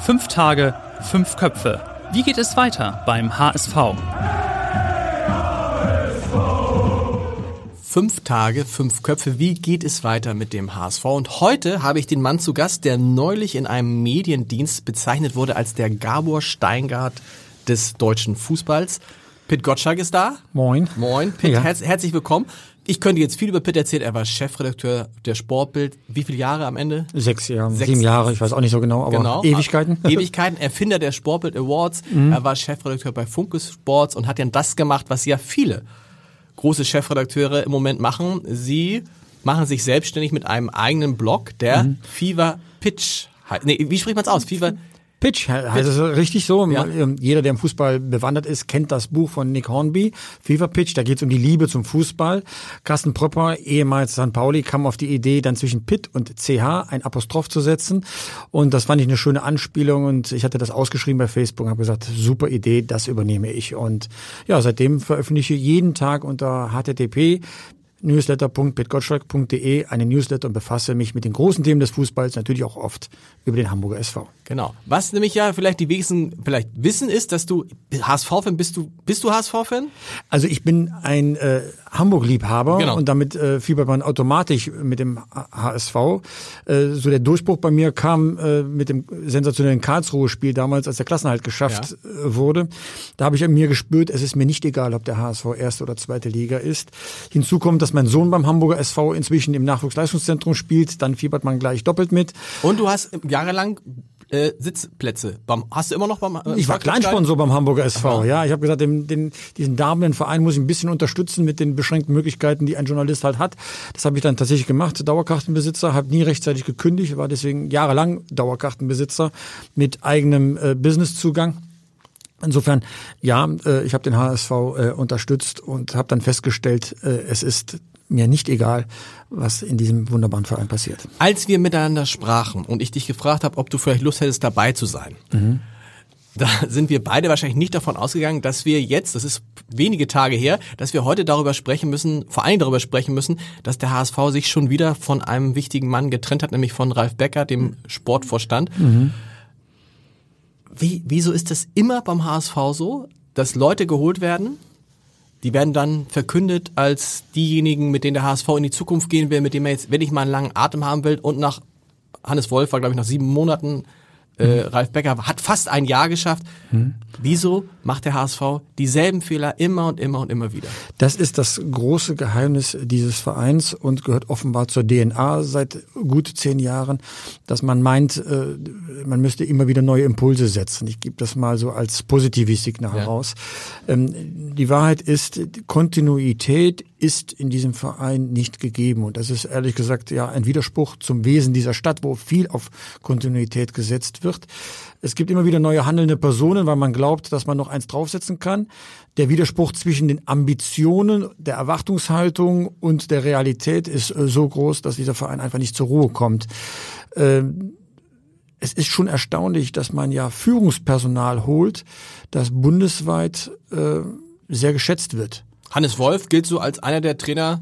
Fünf Tage, fünf Köpfe. Wie geht es weiter beim HSV? Fünf Tage, fünf Köpfe. Wie geht es weiter mit dem HSV? Und heute habe ich den Mann zu Gast, der neulich in einem Mediendienst bezeichnet wurde als der Gabor Steingart des deutschen Fußballs. Pitt Gottschalk ist da. Moin. Moin, Pitt, Ja. herz herzlich willkommen. Ich könnte jetzt viel über Pitt erzählen. Er war Chefredakteur der Sportbild. Wie viele Jahre am Ende? Sechs Jahre, Sechs- sieben Jahre, ich weiß auch nicht so genau, aber Genau. Ewigkeiten. Mhm. Ewigkeiten. Erfinder der Sportbild Awards. Er war Chefredakteur bei Funke Sports und hat dann das gemacht, was ja viele große Chefredakteure im Moment machen. Sie machen sich selbstständig mit einem eigenen Blog, der Mhm. Fever Pitch heißt. Nee, wie spricht man es aus? Fever Pitch, es richtig so. Ja. Ähm, Jeder, der im Fußball bewandert ist, kennt das Buch von Nick Hornby, Fever Pitch. Da geht es um die Liebe zum Fußball. Carsten Propper, ehemals St. Pauli, kam auf die Idee, dann zwischen Pitt und CH ein Apostroph zu setzen. Und das fand ich eine schöne Anspielung. Und ich hatte das ausgeschrieben bei Facebook und habe gesagt, super Idee, das übernehme ich. Und ja, seitdem veröffentliche ich jeden Tag unter http newsletter.pitgottschalk.de eine Newsletter und befasse mich mit den großen Themen des Fußballs, natürlich auch oft über den Hamburger SV. Genau. Was nämlich ja vielleicht die wenigsten vielleicht wissen ist, dass du HSV-Fan bist. Du bist du HSV-Fan? Also ich bin ein äh, Hamburg-Liebhaber Genau. und damit äh, fiebert man automatisch mit dem HSV. Äh, so der Durchbruch bei mir kam äh, mit dem sensationellen Karlsruhe-Spiel damals, als der Klassenhalt geschafft äh, wurde. Da habe ich an mir gespürt, es ist mir nicht egal, ob der HSV erste oder zweite Liga ist. Hinzu kommt, dass mein Sohn beim Hamburger SV inzwischen im Nachwuchsleistungszentrum spielt. Dann fiebert man gleich doppelt mit. Und du hast jahrelang äh, Sitzplätze. Beim, hast du immer noch beim äh, Ich war Kleinsponsor beim Hamburger SV, ja. Ich habe gesagt, den, den, diesen darbenden Verein muss ich ein bisschen unterstützen mit den beschränkten Möglichkeiten, die ein Journalist halt hat. Das habe ich dann tatsächlich gemacht, Dauerkartenbesitzer, habe nie rechtzeitig gekündigt, war deswegen jahrelang Dauerkartenbesitzer mit eigenem äh, Businesszugang. Insofern, ja, äh, ich habe den HSV äh, unterstützt und habe dann festgestellt, äh, es ist mir nicht egal, was in diesem wunderbaren Verein passiert. Als wir miteinander sprachen und ich dich gefragt habe, ob du vielleicht Lust hättest, dabei zu sein, da sind wir beide wahrscheinlich nicht davon ausgegangen, dass wir jetzt, das ist wenige Tage her, dass wir heute darüber sprechen müssen, vor allem darüber sprechen müssen, dass der HSV sich schon wieder von einem wichtigen Mann getrennt hat, nämlich von Ralf Becker, dem Sportvorstand. Wie, wieso ist das immer beim HSV so, dass Leute geholt werden, die werden dann verkündet als diejenigen, mit denen der HSV in die Zukunft gehen will, mit denen er jetzt, wenn ich mal einen langen Atem haben will. Und nach Hannes Wolf war, glaube ich, nach sieben Monaten, äh, Ralf Becker hat fast ein Jahr geschafft. Wieso macht der HSV dieselben Fehler immer und immer und immer wieder? Das ist das große Geheimnis dieses Vereins und gehört offenbar zur DNA seit gut zehn Jahren, dass man meint, äh, man müsste immer wieder neue Impulse setzen. Ich gebe das mal so als positives Signal Ja. raus. Ähm, Die Wahrheit ist, Kontinuität ist in diesem Verein nicht gegeben. Und das ist ehrlich gesagt ja ein Widerspruch zum Wesen dieser Stadt, wo viel auf Kontinuität gesetzt wird. Es gibt immer wieder neue handelnde Personen, weil man glaubt, dass man noch eins draufsetzen kann. Der Widerspruch zwischen den Ambitionen, der Erwartungshaltung und der Realität ist äh, so groß, dass dieser Verein einfach nicht zur Ruhe kommt. Ähm, es ist schon erstaunlich, dass man ja Führungspersonal holt, das bundesweit äh, sehr geschätzt wird. Hannes Wolf gilt so als einer der Trainer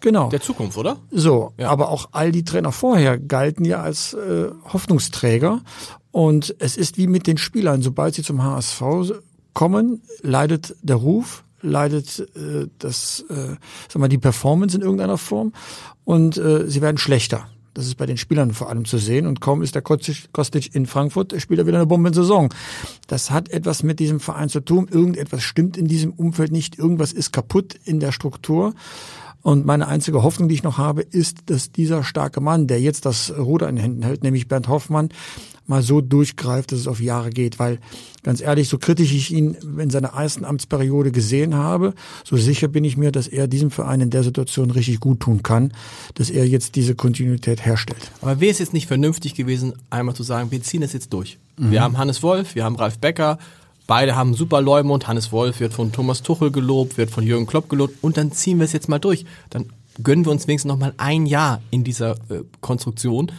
Genau. der Zukunft, oder? So, Ja. aber auch all die Trainer vorher galten ja als äh, Hoffnungsträger. Und es ist wie mit den Spielern. Sobald sie zum HSV kommen, leidet der Ruf, leidet äh, das, äh, sag mal, die Performance in irgendeiner Form und äh, sie werden schlechter. Das ist bei den Spielern vor allem zu sehen. Und kaum ist der Kostic Kostic in Frankfurt, spielt er wieder eine Bombensaison. Das hat etwas mit diesem Verein zu tun. Irgendetwas stimmt in diesem Umfeld nicht. Irgendwas ist kaputt in der Struktur. Und meine einzige Hoffnung, die ich noch habe, ist, dass dieser starke Mann, der jetzt das Ruder in den Händen hält, nämlich Bernd Hoffmann, mal so durchgreift, dass es auf Jahre geht. Weil ganz ehrlich, so kritisch ich ihn in seiner ersten Amtsperiode gesehen habe, so sicher bin ich mir, dass er diesem Verein in der Situation richtig gut tun kann, dass er jetzt diese Kontinuität herstellt. Aber wäre es jetzt nicht vernünftig gewesen, einmal zu sagen, wir ziehen das jetzt durch. Mhm. Wir haben Hannes Wolf, wir haben Ralf Becker, Beide haben super Leumund. Hannes Wolf wird von Thomas Tuchel gelobt, wird von Jürgen Klopp gelobt. Und dann ziehen wir es jetzt mal durch. Dann gönnen wir uns wenigstens noch mal ein Jahr in dieser äh, Konstruktion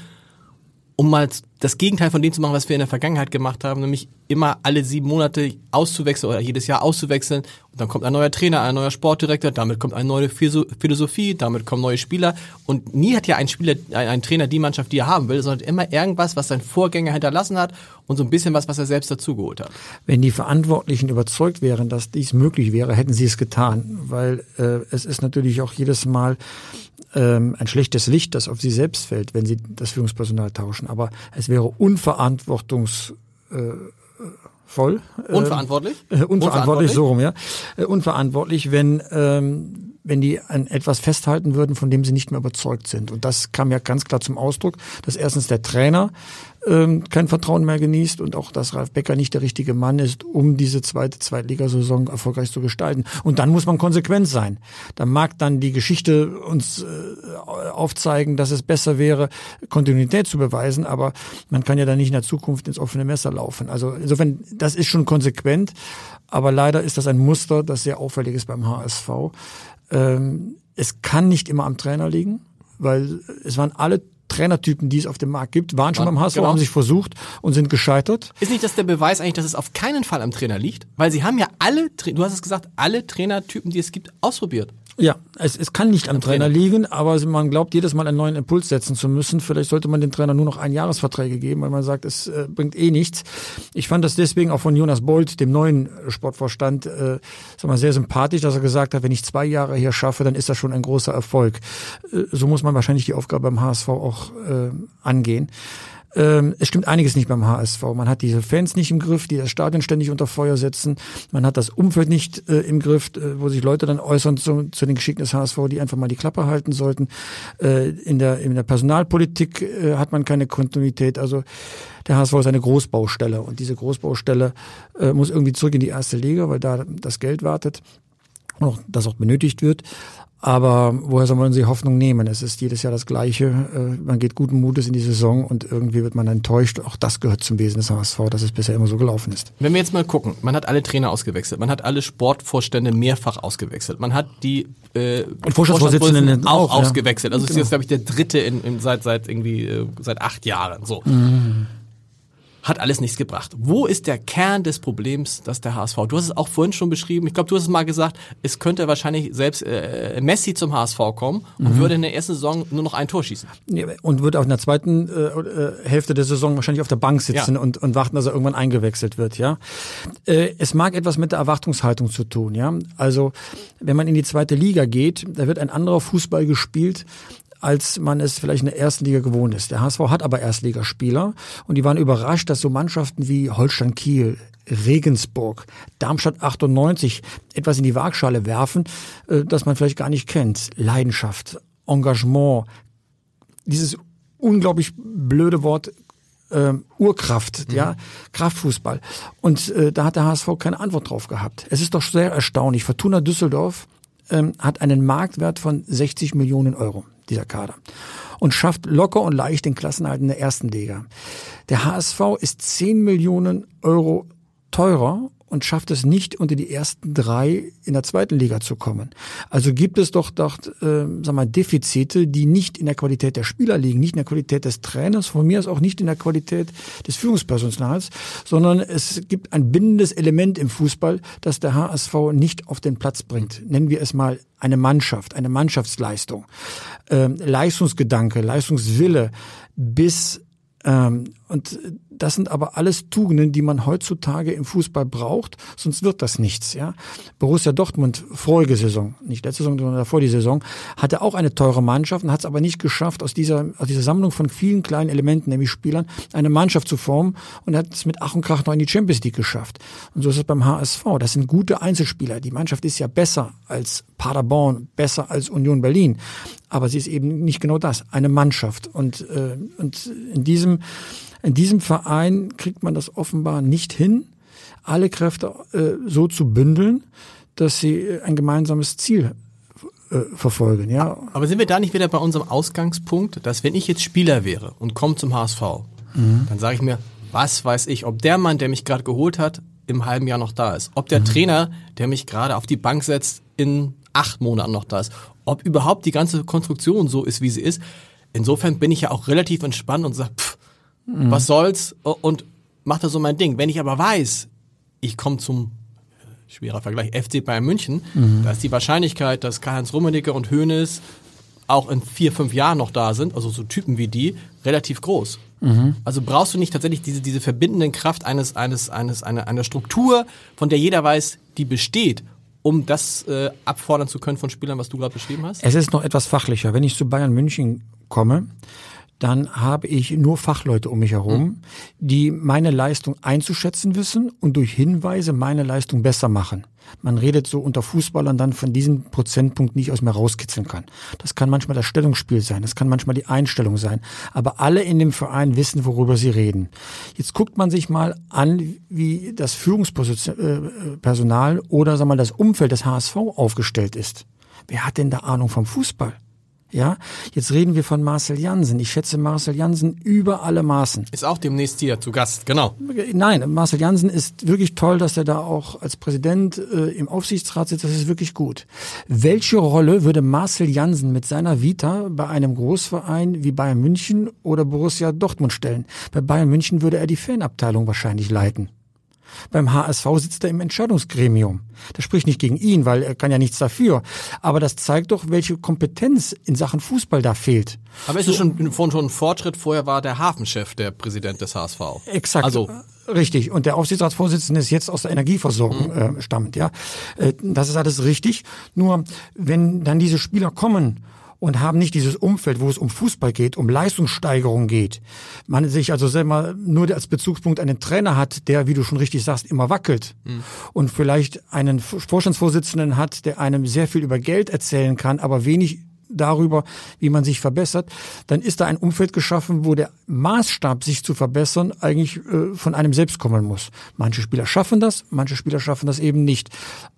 um mal das Gegenteil von dem zu machen, was wir in der Vergangenheit gemacht haben, nämlich immer alle sieben Monate auszuwechseln oder jedes Jahr auszuwechseln. Und dann kommt ein neuer Trainer, ein neuer Sportdirektor, damit kommt eine neue Philosophie, damit kommen neue Spieler. Und nie hat ja ein Spieler, ein Trainer die Mannschaft, die er haben will, sondern immer irgendwas, was sein Vorgänger hinterlassen hat und so ein bisschen was, was er selbst dazugeholt hat. Wenn die Verantwortlichen überzeugt wären, dass dies möglich wäre, hätten sie es getan. Weil äh, es ist natürlich auch jedes Mal ähm, ein schlechtes Licht, das auf sie selbst fällt, wenn sie das Führungspersonal tauschen. Aber es wäre unverantwortungsvoll. Äh, unverantwortlich? Äh, unverantwortlich, unverantwortlich, so rum, ja. Äh, unverantwortlich, wenn, ähm, wenn die an etwas festhalten würden, von dem sie nicht mehr überzeugt sind. Und das kam ja ganz klar zum Ausdruck, dass erstens der Trainer ähm, kein Vertrauen mehr genießt und auch, dass Ralf Becker nicht der richtige Mann ist, um diese zweite Zweitligasaison erfolgreich zu gestalten. Und dann muss man konsequent sein. Da mag dann die Geschichte uns äh, aufzeigen, dass es besser wäre, Kontinuität zu beweisen, aber man kann ja dann nicht in der Zukunft ins offene Messer laufen. Also insofern, das ist schon konsequent, aber leider ist das ein Muster, das sehr auffällig ist beim HSV. Ähm, es kann nicht immer am Trainer liegen, weil es waren alle Trainertypen, die es auf dem Markt gibt, waren schon beim HSV, genau. haben sich versucht und sind gescheitert. Ist nicht das der Beweis eigentlich, dass es auf keinen Fall am Trainer liegt? Weil sie haben ja alle, du hast es gesagt, alle Trainertypen, die es gibt, ausprobiert. Ja, es, es kann nicht am, am Trainer, Trainer, liegen, aber man glaubt jedes Mal einen neuen Impuls setzen zu müssen. Vielleicht sollte man dem Trainer nur noch Einjahresverträge geben, weil man sagt, es äh, bringt eh nichts. Ich fand das deswegen auch von Jonas Bolt, dem neuen Sportvorstand, äh, sag mal, sehr sympathisch, dass er gesagt hat, wenn ich zwei Jahre hier schaffe, dann ist das schon ein großer Erfolg. Äh, so muss man wahrscheinlich die Aufgabe beim HSV auch äh, angehen. Ähm, es stimmt einiges nicht beim HSV. Man hat diese Fans nicht im Griff, die das Stadion ständig unter Feuer setzen. Man hat das Umfeld nicht äh, im Griff, äh, wo sich Leute dann äußern zu, zu den Geschicken des HSV, die einfach mal die Klappe halten sollten. Äh, in, der, in der Personalpolitik äh, hat man keine Kontinuität. Also der HSV ist eine Großbaustelle und diese Großbaustelle äh, muss irgendwie zurück in die erste Liga, weil da das Geld wartet und auch, das auch benötigt wird. Aber woher soll man sich Hoffnung nehmen? Es ist jedes Jahr das Gleiche. Äh, man geht guten Mutes in die Saison und irgendwie wird man enttäuscht. Auch das gehört zum Wesen des HSV, dass es bisher immer so gelaufen ist. Wenn wir jetzt mal gucken, man hat alle Trainer ausgewechselt, man hat alle Sportvorstände mehrfach ausgewechselt, man hat die äh, und Vorstandsvorsitzenden auch, auch ausgewechselt. Also genau. es ist jetzt, glaube ich, der dritte in, in, seit seit irgendwie äh, seit acht Jahren. So. Mhm hat alles nichts gebracht. Wo ist der Kern des Problems, dass der HSV? Du hast es auch vorhin schon beschrieben. Ich glaube, du hast es mal gesagt, es könnte wahrscheinlich selbst äh, Messi zum HSV kommen und mhm. würde in der ersten Saison nur noch ein Tor schießen. Ja, und würde auch in der zweiten äh, äh, Hälfte der Saison wahrscheinlich auf der Bank sitzen ja. und, und warten, dass er irgendwann eingewechselt wird. Ja, äh, Es mag etwas mit der Erwartungshaltung zu tun. Ja, Also wenn man in die zweite Liga geht, da wird ein anderer Fußball gespielt, als man es vielleicht in der ersten Liga gewohnt ist. Der HSV hat aber Erstligaspieler und die waren überrascht, dass so Mannschaften wie Holstein Kiel, Regensburg, Darmstadt 98 etwas in die Waagschale werfen, äh, das man vielleicht gar nicht kennt. Leidenschaft, Engagement, dieses unglaublich blöde Wort äh, Urkraft, mhm. ja, Kraftfußball. Und äh, da hat der HSV keine Antwort drauf gehabt. Es ist doch sehr erstaunlich. Fortuna Düsseldorf ähm, hat einen Marktwert von 60 Millionen Euro dieser Kader. Und schafft locker und leicht den Klassenhalt in der ersten Liga. Der HSV ist 10 Millionen Euro teurer und schafft es nicht unter die ersten drei in der zweiten Liga zu kommen. Also gibt es doch dort, äh, sag mal, Defizite, die nicht in der Qualität der Spieler liegen, nicht in der Qualität des Trainers, von mir aus auch nicht in der Qualität des Führungspersonals, sondern es gibt ein bindendes Element im Fußball, das der HSV nicht auf den Platz bringt. Nennen wir es mal eine Mannschaft, eine Mannschaftsleistung, ähm, Leistungsgedanke, Leistungswille bis ähm, Und das sind aber alles Tugenden, die man heutzutage im Fußball braucht, sonst wird das nichts. Ja? Borussia Dortmund, vorige Saison, nicht letzte Saison, sondern davor die Saison, hatte auch eine teure Mannschaft und hat es aber nicht geschafft, aus dieser, aus dieser Sammlung von vielen kleinen Elementen, nämlich Spielern, eine Mannschaft zu formen und hat es mit Ach und Krach noch in die Champions League geschafft. Und so ist es beim HSV. Das sind gute Einzelspieler. Die Mannschaft ist ja besser als Paderborn, besser als Union Berlin. Aber sie ist eben nicht genau das, eine Mannschaft. Und, äh, und in diesem in diesem Verein kriegt man das offenbar nicht hin, alle Kräfte äh, so zu bündeln, dass sie äh, ein gemeinsames Ziel äh, verfolgen. Ja. Aber sind wir da nicht wieder bei unserem Ausgangspunkt, dass wenn ich jetzt Spieler wäre und komme zum HSV, mhm. dann sage ich mir, was weiß ich, ob der Mann, der mich gerade geholt hat, im halben Jahr noch da ist, ob der mhm. Trainer, der mich gerade auf die Bank setzt, in acht Monaten noch da ist, ob überhaupt die ganze Konstruktion so ist, wie sie ist. Insofern bin ich ja auch relativ entspannt und sage, pff, Mhm. Was soll's? Und mach da so mein Ding. Wenn ich aber weiß, ich komme zum schwerer Vergleich FC Bayern München, mhm. da ist die Wahrscheinlichkeit, dass Karl-Heinz Rummenigge und Hoeneß auch in vier, fünf Jahren noch da sind, also so Typen wie die, relativ groß. Mhm. Also brauchst du nicht tatsächlich diese, diese verbindenden Kraft eines, eines, eines, einer, einer Struktur, von der jeder weiß, die besteht, um das äh, abfordern zu können von Spielern, was du gerade beschrieben hast? Es ist noch etwas fachlicher. Wenn ich zu Bayern München komme, dann habe ich nur Fachleute um mich herum, mhm. die meine Leistung einzuschätzen wissen und durch Hinweise meine Leistung besser machen. Man redet so unter Fußballern dann von diesem Prozentpunkt nicht aus mir rauskitzeln kann. Das kann manchmal das Stellungsspiel sein, das kann manchmal die Einstellung sein. Aber alle in dem Verein wissen, worüber sie reden. Jetzt guckt man sich mal an, wie das Führungspersonal oder sag mal das Umfeld des HSV aufgestellt ist. Wer hat denn da Ahnung vom Fußball? Ja, jetzt reden wir von Marcel Jansen. Ich schätze Marcel Jansen über alle Maßen. Ist auch demnächst hier zu Gast, genau. Nein, Marcel Jansen ist wirklich toll, dass er da auch als Präsident äh, im Aufsichtsrat sitzt. Das ist wirklich gut. Welche Rolle würde Marcel Jansen mit seiner Vita bei einem Großverein wie Bayern München oder Borussia Dortmund stellen? Bei Bayern München würde er die Fanabteilung wahrscheinlich leiten. Beim HSV sitzt er im Entscheidungsgremium. Das spricht nicht gegen ihn, weil er kann ja nichts dafür. Aber das zeigt doch, welche Kompetenz in Sachen Fußball da fehlt. Aber ist es schon, schon ein Fortschritt? Vorher war der Hafenchef der Präsident des HSV. Exakt. Also Richtig. Und der Aufsichtsratsvorsitzende ist jetzt aus der Energieversorgung mhm. äh, stammt, ja. Äh, das ist alles richtig. Nur wenn dann diese Spieler kommen und haben nicht dieses Umfeld, wo es um Fußball geht, um Leistungssteigerung geht. Man sich also selber nur als Bezugspunkt einen Trainer hat, der, wie du schon richtig sagst, immer wackelt mhm. und vielleicht einen Vorstandsvorsitzenden hat, der einem sehr viel über Geld erzählen kann, aber wenig darüber, wie man sich verbessert, dann ist da ein Umfeld geschaffen, wo der Maßstab, sich zu verbessern, eigentlich äh, von einem selbst kommen muss. Manche Spieler schaffen das, manche Spieler schaffen das eben nicht.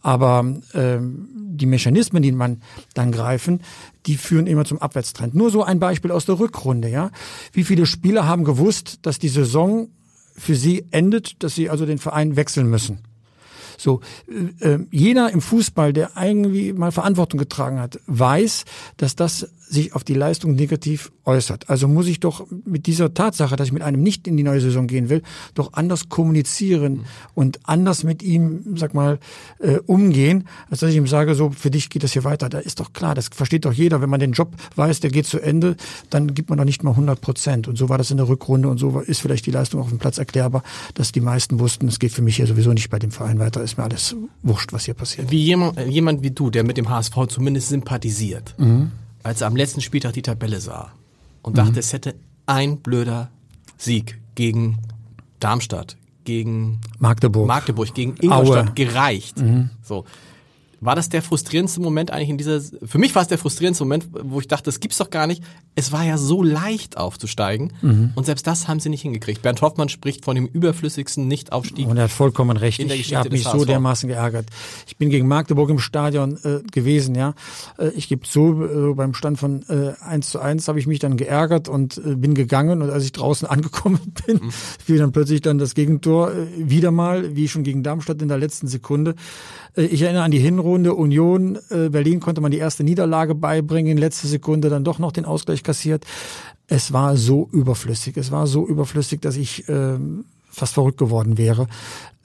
Aber äh, die Mechanismen, die man dann greifen, die führen immer zum Abwärtstrend. Nur so ein Beispiel aus der Rückrunde, ja. Wie viele Spieler haben gewusst, dass die Saison für sie endet, dass sie also den Verein wechseln müssen? So, äh, äh, jeder im Fußball, der irgendwie mal Verantwortung getragen hat, weiß, dass das sich auf die Leistung negativ äußert. Also muss ich doch mit dieser Tatsache, dass ich mit einem nicht in die neue Saison gehen will, doch anders kommunizieren mhm. und anders mit ihm, sag mal, äh, umgehen, als dass ich ihm sage, so, für dich geht das hier weiter. Da ist doch klar, das versteht doch jeder, wenn man den Job weiß, der geht zu Ende, dann gibt man doch nicht mal 100 Prozent. Und so war das in der Rückrunde und so ist vielleicht die Leistung auf dem Platz erklärbar, dass die meisten wussten, es geht für mich hier sowieso nicht bei dem Verein weiter, ist mir alles wurscht, was hier passiert. Wie jemand, jemand wie du, der mit dem HSV zumindest sympathisiert. Mhm als er am letzten Spieltag die Tabelle sah und mhm. dachte, es hätte ein blöder Sieg gegen Darmstadt, gegen Magdeburg, Magdeburg gegen Ingolstadt Aue. gereicht. Mhm. So. War das der frustrierendste Moment eigentlich in dieser, für mich war es der frustrierendste Moment, wo ich dachte, das gibt's doch gar nicht. Es war ja so leicht aufzusteigen mhm. und selbst das haben sie nicht hingekriegt. Bernd Hoffmann spricht von dem überflüssigsten Nichtaufstieg. Und er hat vollkommen recht. Ich habe mich so dermaßen geärgert. Ich bin gegen Magdeburg im Stadion äh, gewesen, ja. Äh, ich gebe zu, äh, beim Stand von äh, 1 zu 1 habe ich mich dann geärgert und äh, bin gegangen und als ich draußen angekommen bin, mhm. fiel dann plötzlich dann das Gegentor äh, wieder mal, wie schon gegen Darmstadt in der letzten Sekunde. Äh, ich erinnere an die Hinrunde Union. Äh, Berlin konnte man die erste Niederlage beibringen, letzte Sekunde dann doch noch den Ausgleich kassiert. Es war so überflüssig. Es war so überflüssig, dass ich ähm, fast verrückt geworden wäre.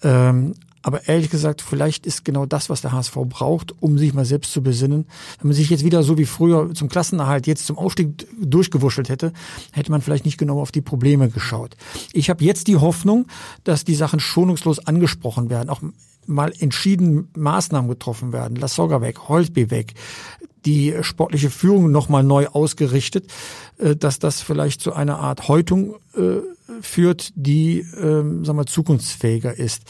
Ähm, Aber ehrlich gesagt, vielleicht ist genau das, was der HSV braucht, um sich mal selbst zu besinnen. Wenn man sich jetzt wieder so wie früher zum Klassenerhalt jetzt zum Aufstieg durchgewurschtelt hätte, hätte man vielleicht nicht genau auf die Probleme geschaut. Ich habe jetzt die Hoffnung, dass die Sachen schonungslos angesprochen werden, auch mal entschieden Maßnahmen getroffen werden. Lasogga weg, Holtby weg, die sportliche Führung nochmal neu ausgerichtet, äh, dass das vielleicht zu einer Art Häutung äh, führt, die ähm, sagen wir, zukunftsfähiger ist.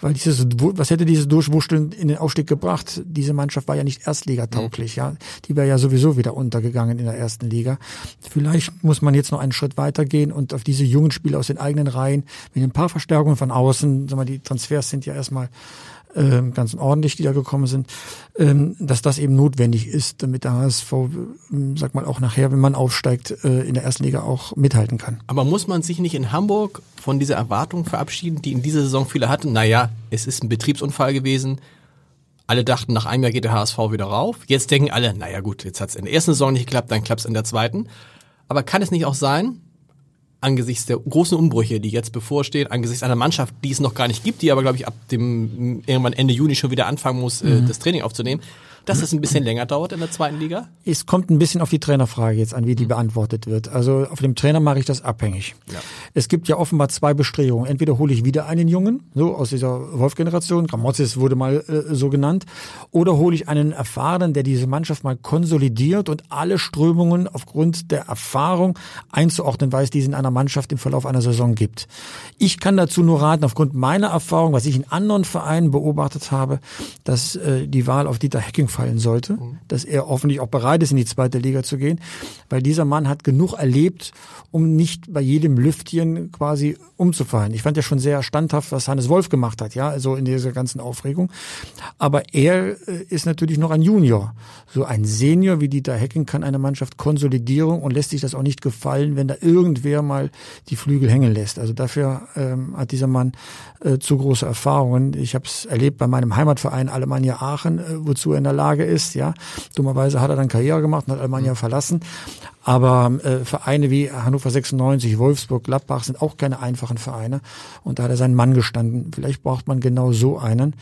Weil dieses, was hätte dieses Durchwurschteln in den Aufstieg gebracht? Diese Mannschaft war ja nicht erstligatauglich, mhm. ja. Die wäre ja sowieso wieder untergegangen in der ersten Liga. Vielleicht muss man jetzt noch einen Schritt weitergehen und auf diese jungen Spieler aus den eigenen Reihen mit ein paar Verstärkungen von außen, sagen wir, die Transfers sind ja erstmal ähm, ganz ordentlich, die da gekommen sind, ähm, dass das eben notwendig ist, damit der HSV, ähm, sag mal, auch nachher, wenn man aufsteigt, äh, in der ersten Liga auch mithalten kann. Aber muss man sich nicht in Hamburg von dieser Erwartung verabschieden, die in dieser Saison viele hatten? Naja, es ist ein Betriebsunfall gewesen. Alle dachten, nach einem Jahr geht der HSV wieder rauf. Jetzt denken alle, naja gut, jetzt hat es in der ersten Saison nicht geklappt, dann klappt es in der zweiten. Aber kann es nicht auch sein, angesichts der großen Umbrüche, die jetzt bevorstehen, angesichts einer Mannschaft, die es noch gar nicht gibt, die aber, glaube ich, ab dem irgendwann Ende Juni schon wieder anfangen muss, äh, mhm. das Training aufzunehmen, dass es ein bisschen länger dauert in der zweiten Liga? Es kommt ein bisschen auf die Trainerfrage jetzt an, wie die mhm. beantwortet wird. Also auf dem Trainer mache ich das abhängig. Ja. Es gibt ja offenbar zwei Bestrebungen. Entweder hole ich wieder einen Jungen, so aus dieser Wolf-Generation, Gramozis wurde mal äh, so genannt, oder hole ich einen Erfahrenen, der diese Mannschaft mal konsolidiert und alle Strömungen aufgrund der Erfahrung einzuordnen weiß, die es in einer Mannschaft im Verlauf einer Saison gibt. Ich kann dazu nur raten, aufgrund meiner Erfahrung, was ich in anderen Vereinen beobachtet habe, dass äh, die Wahl auf Dieter Hecking fallen sollte, mhm. dass er hoffentlich auch bereit ist, in die zweite Liga zu gehen, weil dieser Mann hat genug erlebt, um nicht bei jedem Lüftchen quasi umzufallen. Ich fand ja schon sehr standhaft, was Hannes Wolf gemacht hat, ja, also in dieser ganzen Aufregung. Aber er äh, ist natürlich noch ein Junior. So ein Senior wie Dieter Hecken kann eine Mannschaft Konsolidierung und lässt sich das auch nicht gefallen, wenn da irgendwer mal die Flügel hängen lässt. Also dafür ähm, hat dieser Mann äh, zu große Erfahrungen. Ich habe es erlebt bei meinem Heimatverein Alemannia Aachen, äh, wozu er in der Lage ist. Ja, dummerweise hat er dann Karriere gemacht und hat Alemannia mhm. verlassen. Aber äh, Vereine wie Hannover 96, Wolfsburg, Gladbach sind auch keine einfachen Vereine. Und da hat er seinen Mann gestanden. Vielleicht braucht man genau so einen.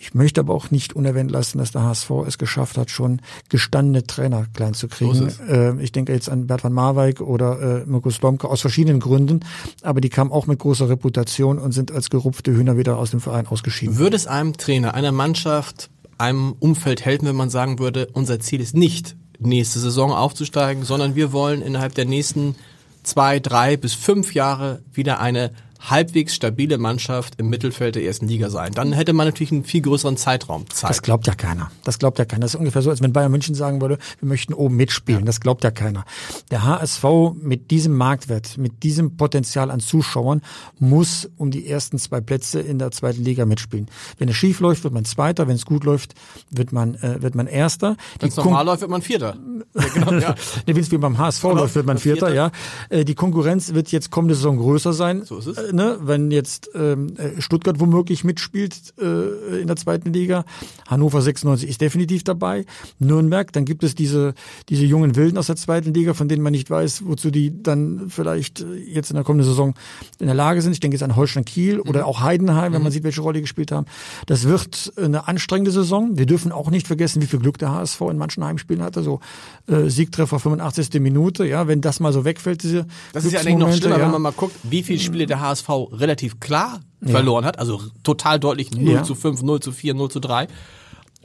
Ich möchte aber auch nicht unerwähnt lassen, dass der HSV es geschafft hat, schon gestandene Trainer klein zu kriegen. Äh, ich denke jetzt an Bert van Marwijk oder äh, Mirko Slomka aus verschiedenen Gründen, aber die kamen auch mit großer Reputation und sind als gerupfte Hühner wieder aus dem Verein ausgeschieden. Würde es einem Trainer, einer Mannschaft, einem Umfeld helfen, wenn man sagen würde, unser Ziel ist nicht, nächste Saison aufzusteigen, sondern wir wollen innerhalb der nächsten zwei, drei bis fünf Jahre wieder eine halbwegs stabile Mannschaft im Mittelfeld der ersten Liga sein. Dann hätte man natürlich einen viel größeren Zeitraum Zeit. Das glaubt ja keiner. Das glaubt ja keiner. Das ist ungefähr so, als wenn Bayern München sagen würde, wir möchten oben mitspielen. Ja. Das glaubt ja keiner. Der HSV mit diesem Marktwert, mit diesem Potenzial an Zuschauern muss um die ersten zwei Plätze in der zweiten Liga mitspielen. Wenn es schief läuft, wird man Zweiter. Wenn es gut läuft, wird man, äh, wird man Erster. Wenn es normal läuft, wird man Vierter. Ja, genau, ja. nee, Wenn es wie beim HSV genau, läuft, wird man Vierter, Vierter. ja. Äh, die Konkurrenz wird jetzt kommende Saison größer sein. So ist es. Ne? Wenn jetzt ähm, äh, Stuttgart womöglich mitspielt äh, in der zweiten Liga, Hannover 96 ist definitiv dabei, Nürnberg, dann gibt es diese, diese jungen Wilden aus der zweiten Liga, von denen man nicht weiß, wozu die dann vielleicht äh, jetzt in der kommenden Saison in der Lage sind. Ich denke jetzt an Holstein Kiel mhm. oder auch Heidenheim, wenn man mhm. sieht, welche Rolle die gespielt haben. Das wird eine anstrengende Saison. Wir dürfen auch nicht vergessen, wie viel Glück der HSV in manchen Heimspielen hatte. So äh, Siegtreffer 85. Minute, ja, wenn das mal so wegfällt, diese Das ist ja eigentlich noch schlimmer, ja. wenn man mal guckt, wie viele Spiele der HSV relativ klar ja. verloren hat, also total deutlich 0 ja. zu 5, 0 zu 4, 0 zu 3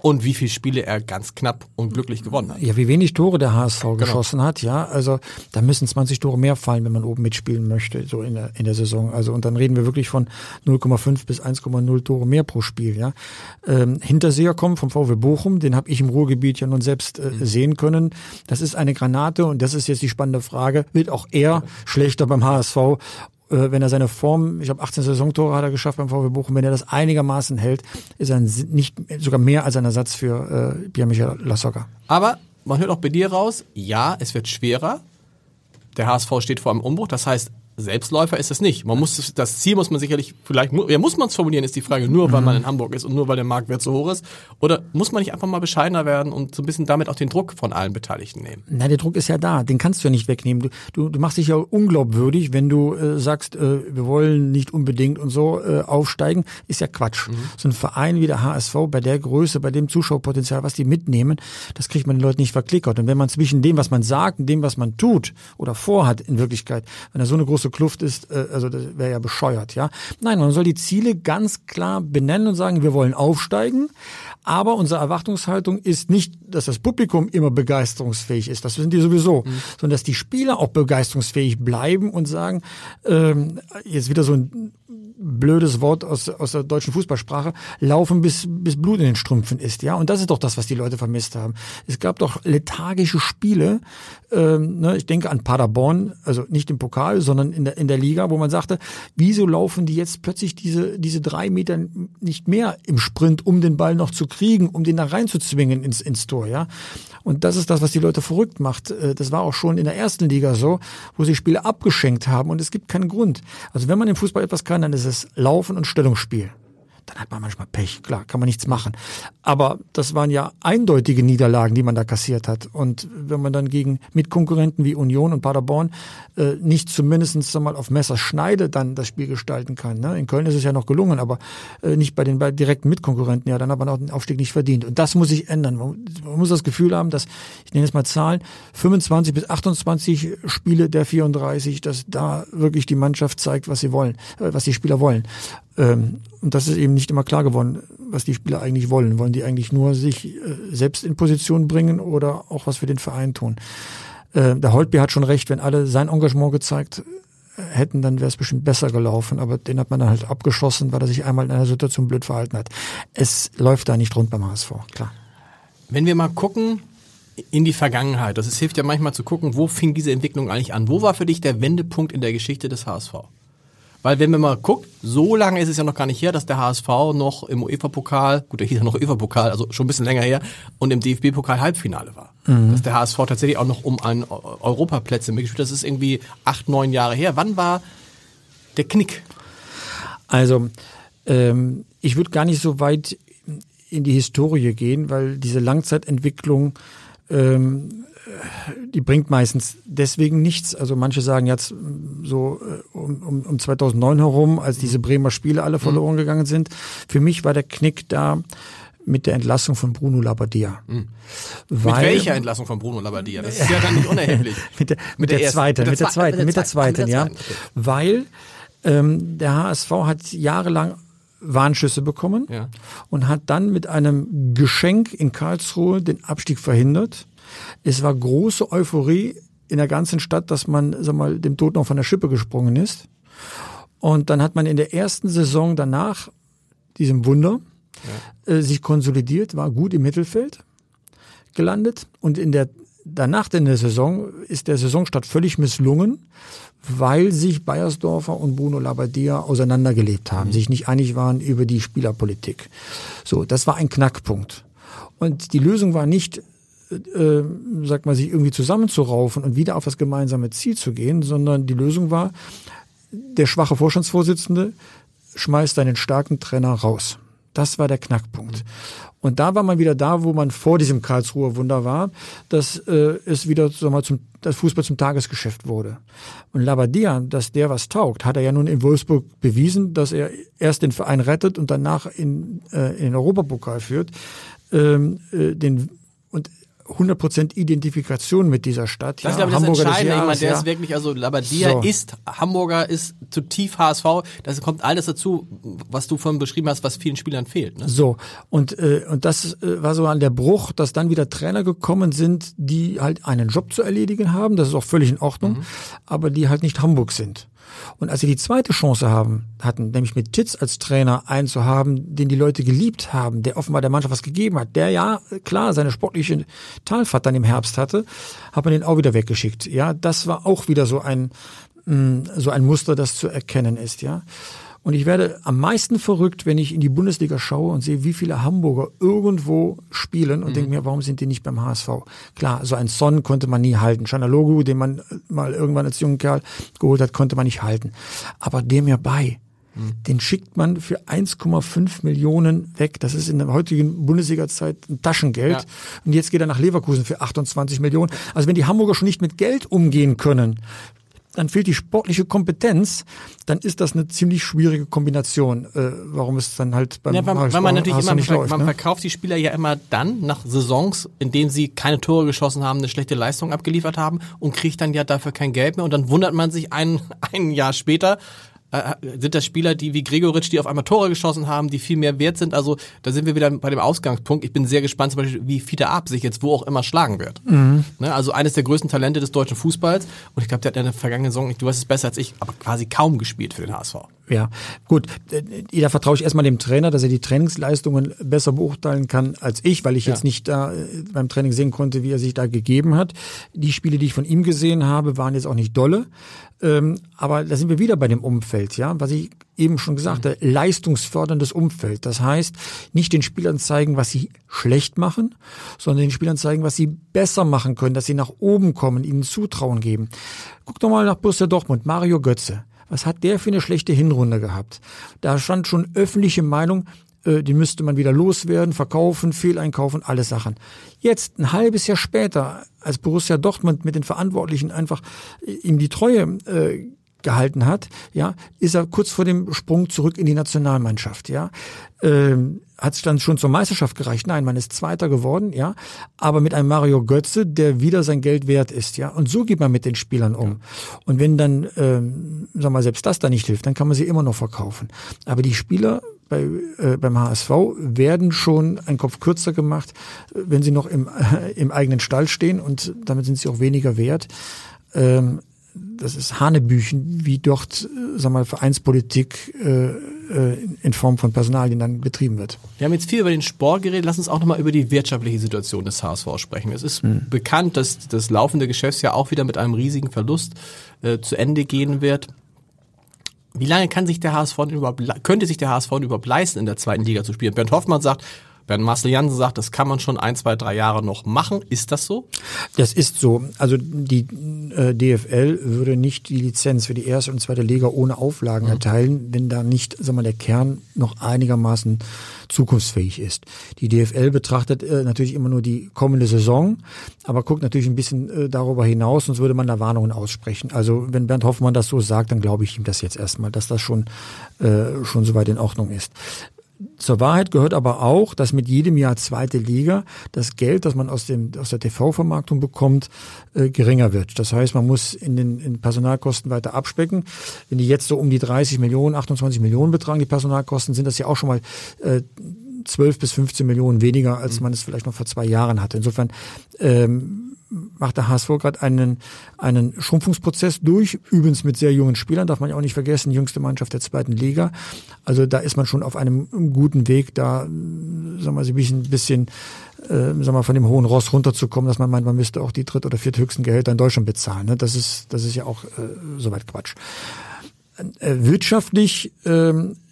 und wie viele Spiele er ganz knapp und glücklich gewonnen hat. Ja, wie wenig Tore der HSV genau. geschossen hat, ja. Also da müssen 20 Tore mehr fallen, wenn man oben mitspielen möchte, so in der, in der Saison. Also und dann reden wir wirklich von 0,5 bis 1,0 Tore mehr pro Spiel, ja. Ähm, Hinterseher kommen vom VW Bochum, den habe ich im Ruhrgebiet ja nun selbst äh, mhm. sehen können. Das ist eine Granate und das ist jetzt die spannende Frage. Wird auch er schlechter beim HSV wenn er seine Form, ich glaube 18 Saisontore hat er geschafft beim VW Bochum, wenn er das einigermaßen hält, ist er nicht sogar mehr als ein Ersatz für äh, Pierre-Michel Lasogga. Aber man hört auch bei dir raus, ja, es wird schwerer. Der HSV steht vor einem Umbruch, das heißt, Selbstläufer ist es nicht. Man muss das Ziel muss man sicherlich vielleicht ja muss man es formulieren ist die Frage nur weil man in Hamburg ist und nur weil der Marktwert so hoch ist oder muss man nicht einfach mal bescheidener werden und so ein bisschen damit auch den Druck von allen Beteiligten nehmen? Na, der Druck ist ja da, den kannst du ja nicht wegnehmen. Du, du, du machst dich ja unglaubwürdig, wenn du äh, sagst, äh, wir wollen nicht unbedingt und so äh, aufsteigen, ist ja Quatsch. Mhm. So ein Verein wie der HSV bei der Größe, bei dem Zuschauerpotenzial, was die mitnehmen, das kriegt man den Leuten nicht verklickert. Und wenn man zwischen dem, was man sagt und dem, was man tut oder vorhat in Wirklichkeit, wenn da so eine große Kluft ist, äh, also das wäre ja bescheuert, ja. Nein, man soll die Ziele ganz klar benennen und sagen, wir wollen aufsteigen, aber unsere Erwartungshaltung ist nicht, dass das Publikum immer begeisterungsfähig ist, das sind die sowieso, mhm. sondern dass die Spieler auch begeisterungsfähig bleiben und sagen, ähm, jetzt wieder so ein blödes Wort aus, aus der deutschen Fußballsprache, laufen bis, bis Blut in den Strümpfen ist, ja. Und das ist doch das, was die Leute vermisst haben. Es gab doch lethargische Spiele, ähm, ne, ich denke an Paderborn, also nicht im Pokal, sondern in der, in der Liga, wo man sagte, wieso laufen die jetzt plötzlich diese, diese drei Meter nicht mehr im Sprint, um den Ball noch zu kriegen, um den da reinzuzwingen ins, ins Tor, ja. Und das ist das, was die Leute verrückt macht. Äh, das war auch schon in der ersten Liga so, wo sie Spiele abgeschenkt haben und es gibt keinen Grund. Also wenn man im Fußball etwas kann, dann ist es Laufen und Stellungsspiel dann hat man manchmal Pech, klar, kann man nichts machen. Aber das waren ja eindeutige Niederlagen, die man da kassiert hat. Und wenn man dann gegen Mitkonkurrenten wie Union und Paderborn äh, nicht zumindest mal auf Messerschneide dann das Spiel gestalten kann. Ne? In Köln ist es ja noch gelungen, aber äh, nicht bei den bei direkten Mitkonkurrenten, ja, dann hat man auch den Aufstieg nicht verdient. Und das muss sich ändern. Man, man muss das Gefühl haben, dass, ich nenne es mal Zahlen, 25 bis 28 Spiele der 34, dass da wirklich die Mannschaft zeigt, was sie wollen, äh, was die Spieler wollen. Ähm, und das ist eben nicht immer klar geworden, was die Spieler eigentlich wollen. Wollen die eigentlich nur sich äh, selbst in Position bringen oder auch was für den Verein tun? Äh, der Holtby hat schon recht, wenn alle sein Engagement gezeigt äh, hätten, dann wäre es bestimmt besser gelaufen. Aber den hat man dann halt abgeschossen, weil er sich einmal in einer Situation blöd verhalten hat. Es läuft da nicht rund beim HSV, klar. Wenn wir mal gucken in die Vergangenheit, das ist, hilft ja manchmal zu gucken, wo fing diese Entwicklung eigentlich an? Wo war für dich der Wendepunkt in der Geschichte des HSV? Weil wenn man mal guckt, so lange ist es ja noch gar nicht her, dass der HSV noch im UEFA-Pokal, gut, der hieß ja noch UEFA-Pokal, also schon ein bisschen länger her, und im DFB-Pokal Halbfinale war. Mhm. Dass der HSV tatsächlich auch noch um einen Europaplätze mitgespielt hat. Das ist irgendwie acht, neun Jahre her. Wann war der Knick? Also, ähm, ich würde gar nicht so weit in die Historie gehen, weil diese Langzeitentwicklung ähm, die bringt meistens deswegen nichts. Also manche sagen jetzt so äh, um, um, um 2009 herum, als diese Bremer Spiele alle verloren mhm. gegangen sind. Für mich war der Knick da mit der Entlassung von Bruno Labbadia. Mhm. Weil, mit welcher Entlassung von Bruno Labbadia? Das ist ja dann nicht unerheblich. mit der, mit, mit der, der zweiten, mit der zweiten, mit der zweiten, ja. Weil ähm, der HSV hat jahrelang Warnschüsse bekommen ja. und hat dann mit einem Geschenk in Karlsruhe den Abstieg verhindert es war große Euphorie in der ganzen Stadt, dass man sag mal, dem Tod noch von der Schippe gesprungen ist. Und dann hat man in der ersten Saison danach, diesem Wunder, ja. äh, sich konsolidiert, war gut im Mittelfeld gelandet. Und in der danach in der Saison ist der Saisonstart völlig misslungen, weil sich Bayersdorfer und Bruno Labbadia auseinandergelebt haben, mhm. sich nicht einig waren über die Spielerpolitik. So, das war ein Knackpunkt. Und die Lösung war nicht äh, sagt man, sich irgendwie zusammenzuraufen und wieder auf das gemeinsame Ziel zu gehen, sondern die Lösung war, der schwache Vorstandsvorsitzende schmeißt einen starken Trainer raus. Das war der Knackpunkt. Und da war man wieder da, wo man vor diesem Karlsruher Wunder war, dass äh, es wieder sag mal, zum das Fußball zum Tagesgeschäft wurde. Und Labadia, dass der was taugt, hat er ja nun in Wolfsburg bewiesen, dass er erst den Verein rettet und danach in, äh, in den Europapokal führt. Ähm, äh, den, und 100% Identifikation mit dieser Stadt. Das ja, ist, glaube ich, das Entscheidende. Jahres, ich meine, der ja. ist wirklich, also Labadia so. ist, Hamburger ist zu tief HSV. Das kommt alles dazu, was du vorhin beschrieben hast, was vielen Spielern fehlt. Ne? So, und, äh, und das äh, war so an der Bruch, dass dann wieder Trainer gekommen sind, die halt einen Job zu erledigen haben. Das ist auch völlig in Ordnung, mhm. aber die halt nicht Hamburg sind. Und als sie die zweite Chance haben, hatten, nämlich mit Titz als Trainer einen zu haben, den die Leute geliebt haben, der offenbar der Mannschaft was gegeben hat, der ja klar seine sportliche Talfahrt dann im Herbst hatte, hat man den auch wieder weggeschickt. Ja, das war auch wieder so ein, mm, so ein Muster, das zu erkennen ist, ja. Und ich werde am meisten verrückt, wenn ich in die Bundesliga schaue und sehe, wie viele Hamburger irgendwo spielen und mhm. denke mir, warum sind die nicht beim HSV? Klar, so ein Son konnte man nie halten. Chanalogu, den man mal irgendwann als junger Kerl geholt hat, konnte man nicht halten. Aber dem mir bei, mhm. den schickt man für 1,5 Millionen weg. Das ist in der heutigen Bundesliga-Zeit ein Taschengeld. Ja. Und jetzt geht er nach Leverkusen für 28 Millionen. Also wenn die Hamburger schon nicht mit Geld umgehen können, dann fehlt die sportliche Kompetenz, dann ist das eine ziemlich schwierige Kombination, äh, warum es dann halt beim ja, weil, weil man natürlich immer, nicht läuft, man ne? verkauft die Spieler ja immer dann nach Saisons, in denen sie keine Tore geschossen haben, eine schlechte Leistung abgeliefert haben und kriegt dann ja dafür kein Geld mehr und dann wundert man sich ein, ein Jahr später, sind das Spieler, die wie Gregoritsch, die auf einmal Tore geschossen haben, die viel mehr wert sind. Also da sind wir wieder bei dem Ausgangspunkt. Ich bin sehr gespannt, zum Beispiel, wie Fiete Ab sich jetzt wo auch immer schlagen wird. Mhm. Ne, also eines der größten Talente des deutschen Fußballs. Und ich glaube, der hat in der vergangenen Saison, du weißt es besser als ich, aber quasi kaum gespielt für den HSV. Ja, gut. Da vertraue ich erstmal dem Trainer, dass er die Trainingsleistungen besser beurteilen kann als ich, weil ich ja. jetzt nicht da äh, beim Training sehen konnte, wie er sich da gegeben hat. Die Spiele, die ich von ihm gesehen habe, waren jetzt auch nicht dolle. Ähm, aber da sind wir wieder bei dem Umfeld, ja, was ich eben schon gesagt habe, leistungsförderndes Umfeld. Das heißt, nicht den Spielern zeigen, was sie schlecht machen, sondern den Spielern zeigen, was sie besser machen können, dass sie nach oben kommen, ihnen Zutrauen geben. Guck doch mal nach Borussia Dortmund, Mario Götze. Was hat der für eine schlechte Hinrunde gehabt? Da stand schon öffentliche Meinung, äh, die müsste man wieder loswerden, verkaufen, Fehleinkaufen, alle Sachen. Jetzt, ein halbes Jahr später, als Borussia Dortmund mit den Verantwortlichen einfach äh, ihm die Treue äh, gehalten hat, ja, ist er kurz vor dem Sprung zurück in die Nationalmannschaft, ja. Ähm, hat es dann schon zur Meisterschaft gereicht? Nein, man ist Zweiter geworden, ja, aber mit einem Mario Götze, der wieder sein Geld wert ist, ja. Und so geht man mit den Spielern um. Ja. Und wenn dann, ähm, sag mal, selbst das da nicht hilft, dann kann man sie immer noch verkaufen. Aber die Spieler bei, äh, beim HSV werden schon ein Kopf kürzer gemacht, wenn sie noch im, äh, im eigenen Stall stehen und damit sind sie auch weniger wert. Ähm, das ist Hanebüchen, wie dort, äh, sag mal, Vereinspolitik äh, äh, in Form von Personalien dann betrieben wird. Wir haben jetzt viel über den Sport geredet. Lass uns auch nochmal über die wirtschaftliche Situation des HSV sprechen. Es ist hm. bekannt, dass das laufende Geschäftsjahr auch wieder mit einem riesigen Verlust äh, zu Ende gehen wird. Wie lange kann sich der HSV überhaupt, könnte sich der HSV überhaupt leisten, in der zweiten Liga zu spielen? Bernd Hoffmann sagt, Bernd Marcel Jansen sagt, das kann man schon ein, zwei, drei Jahre noch machen. Ist das so? Das ist so. Also die äh, DFL würde nicht die Lizenz für die erste und zweite Liga ohne Auflagen mhm. erteilen, wenn da nicht, sag mal, der Kern noch einigermaßen zukunftsfähig ist. Die DFL betrachtet äh, natürlich immer nur die kommende Saison, aber guckt natürlich ein bisschen äh, darüber hinaus, sonst würde man da Warnungen aussprechen. Also wenn Bernd Hoffmann das so sagt, dann glaube ich ihm das jetzt erstmal, dass das schon, äh, schon soweit in Ordnung ist. Zur Wahrheit gehört aber auch, dass mit jedem Jahr zweite Liga das Geld, das man aus, dem, aus der TV-Vermarktung bekommt, äh, geringer wird. Das heißt, man muss in den in Personalkosten weiter abspecken. Wenn die jetzt so um die 30 Millionen, 28 Millionen betragen, die Personalkosten, sind das ja auch schon mal äh, 12 bis 15 Millionen weniger, als man es vielleicht noch vor zwei Jahren hatte. Insofern ähm, macht der HSV gerade einen, einen Schrumpfungsprozess durch, übrigens mit sehr jungen Spielern, darf man ja auch nicht vergessen, jüngste Mannschaft der zweiten Liga. Also da ist man schon auf einem guten Weg, da sagen wir mal, ein bisschen äh, sagen wir, von dem hohen Ross runterzukommen, dass man meint, man müsste auch die dritt- oder vierthöchsten Gehälter in Deutschland bezahlen. Ne? Das ist, das ist ja auch äh, soweit Quatsch. Äh, wirtschaftlich ähm, äh,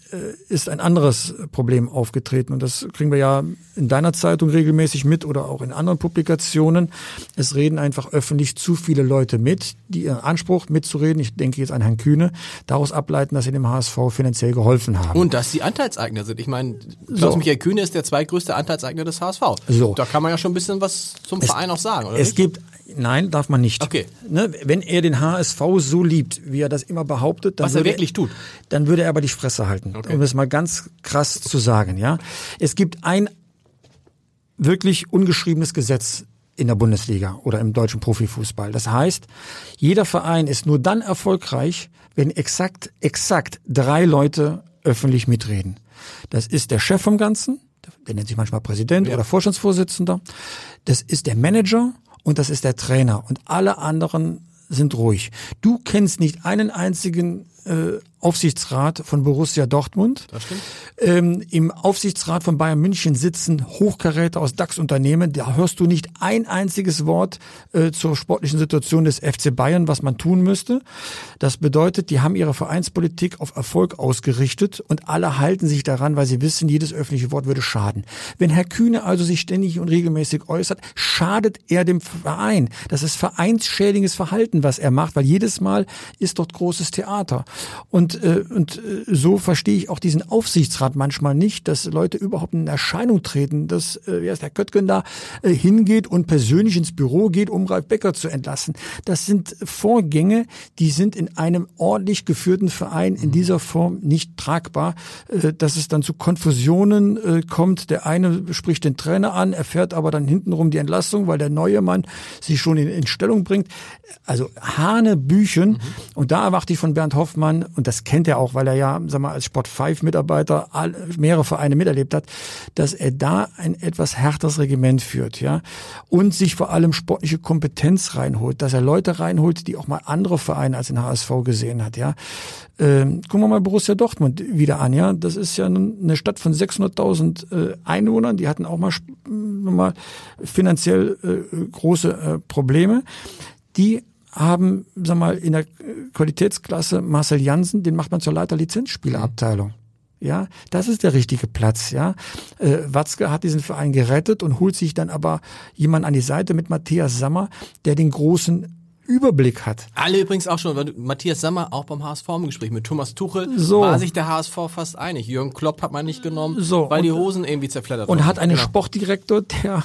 ist ein anderes Problem aufgetreten. Und das kriegen wir ja in deiner Zeitung regelmäßig mit oder auch in anderen Publikationen. Es reden einfach öffentlich zu viele Leute mit, die ihren Anspruch mitzureden, ich denke jetzt an Herrn Kühne, daraus ableiten, dass sie dem HSV finanziell geholfen haben. Und dass sie Anteilseigner sind. Ich meine, Klaus-Michael so. Kühne ist der zweitgrößte Anteilseigner des HSV. So. Da kann man ja schon ein bisschen was zum es, Verein auch sagen, oder Es nicht? gibt Nein, darf man nicht. Okay. Ne, wenn er den HSV so liebt, wie er das immer behauptet, dann was er wirklich tut, dann würde er aber die Fresse halten. Okay. Um es mal ganz krass zu sagen, ja. Es gibt ein wirklich ungeschriebenes Gesetz in der Bundesliga oder im deutschen Profifußball. Das heißt, jeder Verein ist nur dann erfolgreich, wenn exakt, exakt drei Leute öffentlich mitreden. Das ist der Chef vom Ganzen, der nennt sich manchmal Präsident ja. oder Vorstandsvorsitzender. Das ist der Manager und das ist der Trainer. Und alle anderen sind ruhig. Du kennst nicht einen einzigen äh, Aufsichtsrat von Borussia Dortmund. Das stimmt. Ähm, Im Aufsichtsrat von Bayern München sitzen Hochkaräter aus DAX-Unternehmen. Da hörst du nicht ein einziges Wort äh, zur sportlichen Situation des FC Bayern, was man tun müsste. Das bedeutet, die haben ihre Vereinspolitik auf Erfolg ausgerichtet und alle halten sich daran, weil sie wissen, jedes öffentliche Wort würde schaden. Wenn Herr Kühne also sich ständig und regelmäßig äußert, schadet er dem Verein. Das ist vereinsschädiges Verhalten, was er macht, weil jedes Mal ist dort großes Theater. Und, äh, und äh, so verstehe ich auch diesen Aufsichtsrat manchmal nicht, dass Leute überhaupt in Erscheinung treten, dass äh, wie heißt der Köttgen da äh, hingeht und persönlich ins Büro geht, um Ralf Becker zu entlassen. Das sind Vorgänge, die sind in einem ordentlich geführten Verein in dieser Form nicht tragbar, äh, dass es dann zu Konfusionen äh, kommt. Der eine spricht den Trainer an, erfährt aber dann hintenrum die Entlassung, weil der neue Mann sich schon in, in Stellung bringt. Also Hanebüchen. Mhm. Und da erwarte ich von Bernd Hoffmann, und das kennt er auch, weil er ja, sag mal, als Sport 5 Mitarbeiter mehrere Vereine miterlebt hat, dass er da ein etwas härteres Regiment führt, ja. Und sich vor allem sportliche Kompetenz reinholt, dass er Leute reinholt, die auch mal andere Vereine als den HSV gesehen hat, ja. Ähm, gucken wir mal Borussia Dortmund wieder an, ja. Das ist ja eine Stadt von 600.000 äh, Einwohnern, die hatten auch mal, mal finanziell äh, große äh, Probleme. Die haben, sag mal, in der Qualitätsklasse Marcel Jansen, den macht man zur Leiter Lizenzspielerabteilung. Ja, das ist der richtige Platz, ja. Äh, Watzke hat diesen Verein gerettet und holt sich dann aber jemand an die Seite mit Matthias Sammer, der den großen Überblick hat. Alle übrigens auch schon, Matthias Sammer auch beim HSV im Gespräch mit Thomas Tuchel so. war sich der HSV fast einig. Jürgen Klopp hat man nicht genommen, so. weil die Hosen irgendwie zerfleddert Und hat einen genau. Sportdirektor, der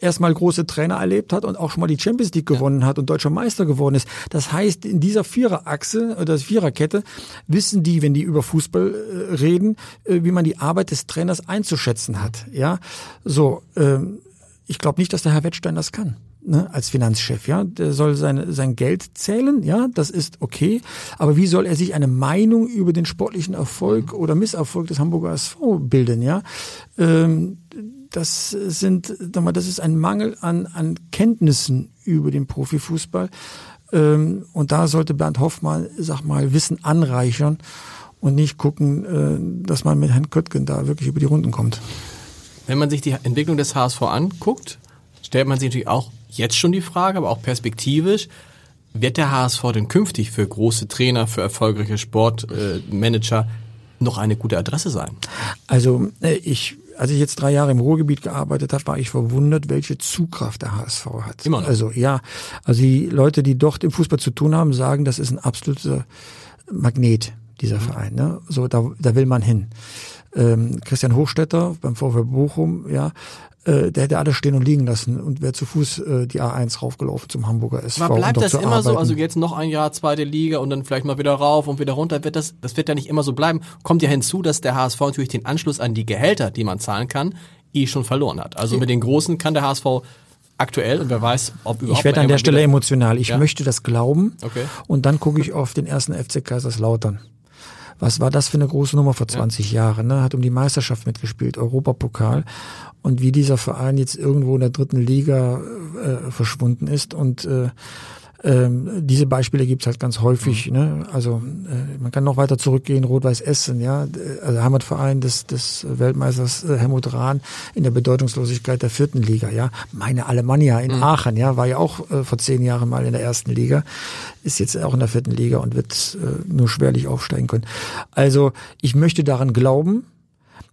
erstmal große Trainer erlebt hat und auch schon mal die Champions League gewonnen ja. hat und deutscher Meister geworden ist. Das heißt, in dieser Viererachse oder Viererkette wissen die, wenn die über Fußball äh, reden, äh, wie man die Arbeit des Trainers einzuschätzen hat. Ja, so. Ähm, ich glaube nicht, dass der Herr Wettstein das kann ne, als Finanzchef, ja, der soll sein, sein Geld zählen, ja, das ist okay, aber wie soll er sich eine Meinung über den sportlichen Erfolg oder Misserfolg des Hamburger SV bilden, ja? Ähm, das sind, das ist ein Mangel an, an Kenntnissen über den Profifußball. Ähm, und da sollte Bernd Hoffmann, sag mal, Wissen anreichern und nicht gucken, äh, dass man mit Herrn Köttgen da wirklich über die Runden kommt. Wenn man sich die Entwicklung des HSV anguckt, stellt man sich natürlich auch jetzt schon die Frage, aber auch perspektivisch, wird der HSV denn künftig für große Trainer, für erfolgreiche Sportmanager äh, noch eine gute Adresse sein? Also äh, ich als ich jetzt drei Jahre im Ruhrgebiet gearbeitet habe, war ich verwundert, welche Zugkraft der HSV hat. Immer noch. Also ja, also die Leute, die dort im Fußball zu tun haben, sagen, das ist ein absoluter Magnet dieser mhm. Verein. Ne? So da, da will man hin. Ähm, Christian Hochstetter beim VfB Bochum, ja, äh, der hätte alles stehen und liegen lassen und wäre zu Fuß äh, die A1 raufgelaufen zum Hamburger SV. Aber bleibt das immer so? Also jetzt noch ein Jahr zweite Liga und dann vielleicht mal wieder rauf und wieder runter. Wird das, das wird ja nicht immer so bleiben. Kommt ja hinzu, dass der HSV natürlich den Anschluss an die Gehälter, die man zahlen kann, eh schon verloren hat. Also mit den Großen kann der HSV aktuell und wer weiß, ob überhaupt. Ich werde an der Stelle emotional. Ich ja? möchte das glauben. Okay. Und dann gucke ich auf den ersten FC Kaiserslautern. Was war das für eine große Nummer vor 20 ja. Jahren? Ne? Hat um die Meisterschaft mitgespielt, Europapokal und wie dieser Verein jetzt irgendwo in der dritten Liga äh, verschwunden ist und äh, ähm, diese Beispiele gibt's halt ganz häufig. Mhm. Ne? Also äh, man kann noch weiter zurückgehen, Rot-Weiß Essen, ja, also Heimatverein des, des Weltmeisters äh, Helmut Rahn in der Bedeutungslosigkeit der vierten Liga. Ja, meine Alemannia in mhm. Aachen, ja, war ja auch äh, vor zehn Jahren mal in der ersten Liga, ist jetzt auch in der vierten Liga und wird äh, nur schwerlich aufsteigen können. Also ich möchte daran glauben,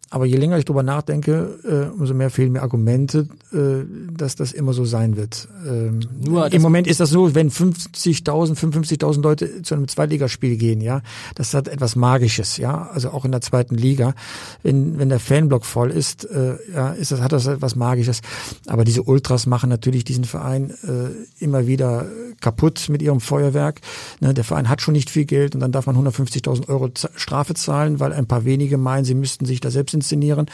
aber je länger ich drüber nachdenke, äh, umso mehr fehlen mir Argumente, äh, dass das immer so sein wird. Ähm, Nur Im Moment ist das so, wenn 50.000, 55.000 Leute zu einem Zweitligaspiel gehen, ja, das hat etwas Magisches, ja, also auch in der zweiten Liga. Wenn, wenn der Fanblock voll ist, äh, ja, ist das, hat das etwas Magisches. Aber diese Ultras machen natürlich diesen Verein äh, immer wieder kaputt mit ihrem Feuerwerk. Ne, der Verein hat schon nicht viel Geld und dann darf man 150.000 Euro Strafe zahlen, weil ein paar wenige meinen, sie müssten sich da selbst inszenieren,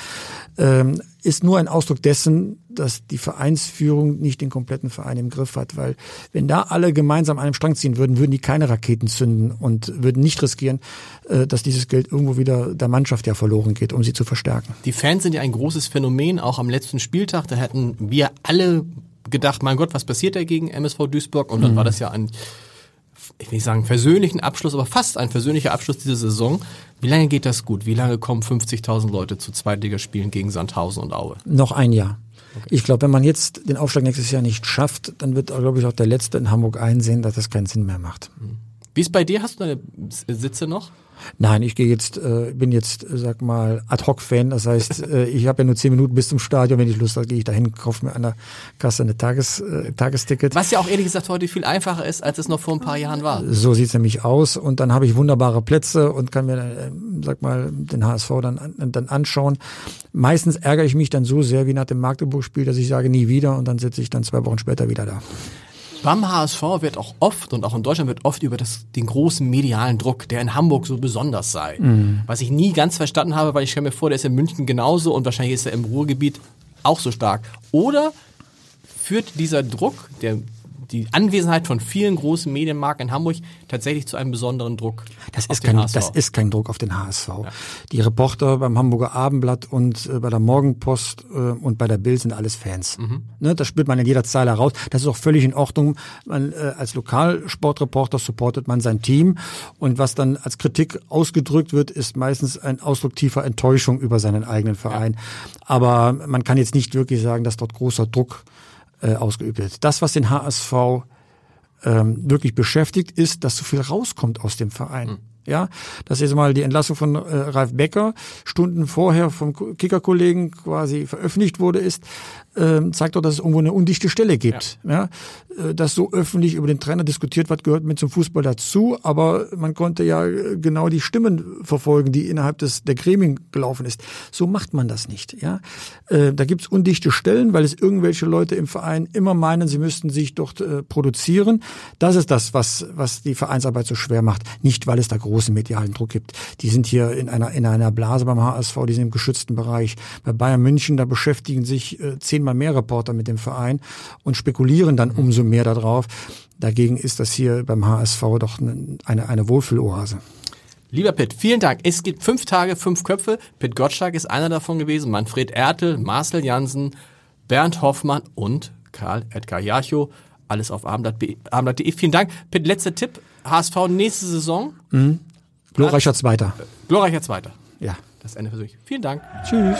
ähm, ist nur ein Ausdruck dessen, dass die Vereinsführung nicht den kompletten Verein im Griff hat, weil wenn da alle gemeinsam an einem Strang ziehen würden, würden die keine Raketen zünden und würden nicht riskieren, äh, dass dieses Geld irgendwo wieder der Mannschaft ja verloren geht, um sie zu verstärken. Die Fans sind ja ein großes Phänomen, auch am letzten Spieltag, da hätten wir alle gedacht, mein Gott, was passiert da gegen MSV Duisburg? Und dann mhm. war das ja ein ich will nicht sagen versöhnlichen Abschluss, aber fast ein versöhnlicher Abschluss dieser Saison. Wie lange geht das gut? Wie lange kommen 50.000 Leute zu Zweitligaspielen gegen Sandhausen und Aue? Noch ein Jahr. Ich glaube, wenn man jetzt den Aufschlag nächstes Jahr nicht schafft, dann wird, glaube ich, auch der Letzte in Hamburg einsehen, dass das keinen Sinn mehr macht. Wie ist bei dir? Hast du deine Sitze noch? Nein, ich gehe jetzt, äh, bin jetzt, äh, sag mal, Ad-Hoc-Fan. Das heißt, äh, ich habe ja nur zehn Minuten bis zum Stadion. Wenn ich Lust habe, gehe ich dahin, kaufe mir an der Kasse eine Tages, äh, Tagesticket. Was ja auch ehrlich gesagt heute viel einfacher ist, als es noch vor ein paar Jahren war. So sieht's nämlich aus. Und dann habe ich wunderbare Plätze und kann mir, äh, sag mal, den HSV dann, an- dann anschauen. Meistens ärgere ich mich dann so sehr wie nach dem Magdeburg-Spiel, dass ich sage, nie wieder. Und dann sitze ich dann zwei Wochen später wieder da. Beim HSV wird auch oft und auch in Deutschland wird oft über das, den großen medialen Druck, der in Hamburg so besonders sei. Was ich nie ganz verstanden habe, weil ich stelle mir vor, der ist in München genauso und wahrscheinlich ist er im Ruhrgebiet auch so stark. Oder führt dieser Druck, der, die Anwesenheit von vielen großen Medienmarken in Hamburg tatsächlich zu einem besonderen Druck? Das ist, kein, HSV? das ist kein Druck auf den HSV. Die Reporter beim Hamburger Abendblatt und äh, bei der Morgenpost äh, und bei der Bild sind alles Fans. Ne, das spürt man in jeder Zeile raus. Das ist auch völlig in Ordnung. Man, äh, als Lokalsportreporter supportet man sein Team und was dann als Kritik ausgedrückt wird, ist meistens ein Ausdruck tiefer Enttäuschung über seinen eigenen Verein. Aber man kann jetzt nicht wirklich sagen, dass dort großer Druck äh, ausgeübt wird. Das, was den HSV ähm, wirklich beschäftigt, ist, dass so viel rauskommt aus dem Verein. Ja, dass jetzt mal die Entlassung von äh, Ralf Becker Stunden vorher vom Ko- Kicker-Kollegen quasi veröffentlicht wurde, ist, zeigt doch, dass es irgendwo eine undichte Stelle gibt. Ja. Äh, dass so öffentlich über den Trainer diskutiert wird, gehört mit zum Fußball dazu, aber man konnte ja äh, genau die Stimmen verfolgen, die innerhalb des der Gremien gelaufen ist. So macht man das nicht. Ja, äh, da gibt's undichte Stellen, weil es irgendwelche Leute im Verein immer meinen, sie müssten sich dort produzieren. Das ist das, was was die Vereinsarbeit so schwer macht. Nicht, weil es da großen medialen Druck gibt. Die sind hier in einer in einer Blase beim HSV, die sind im geschützten Bereich. Bei Bayern München, da beschäftigen sich äh, zehnmal mehr Reporter mit dem Verein und spekulieren dann umso mehr darauf. Dagegen ist das hier beim HSV doch eine, eine, Wohlfühloase. Lieber Pitt, vielen Dank. Es gibt fünf Tage, fünf Köpfe. Pitt Gottschalk ist einer davon gewesen. Manfred Ertel, Marcel Jansen, Bernd Hoffmann und Karl Edgar Jarchow. Alles auf abendblatt.de. Vielen Dank. Pitt, letzter Tipp. HSV nächste Saison. Glorreicher Zweiter. Glorreicher Zweiter. Ja. Das Ende persönlich. Vielen Dank. Tschüss.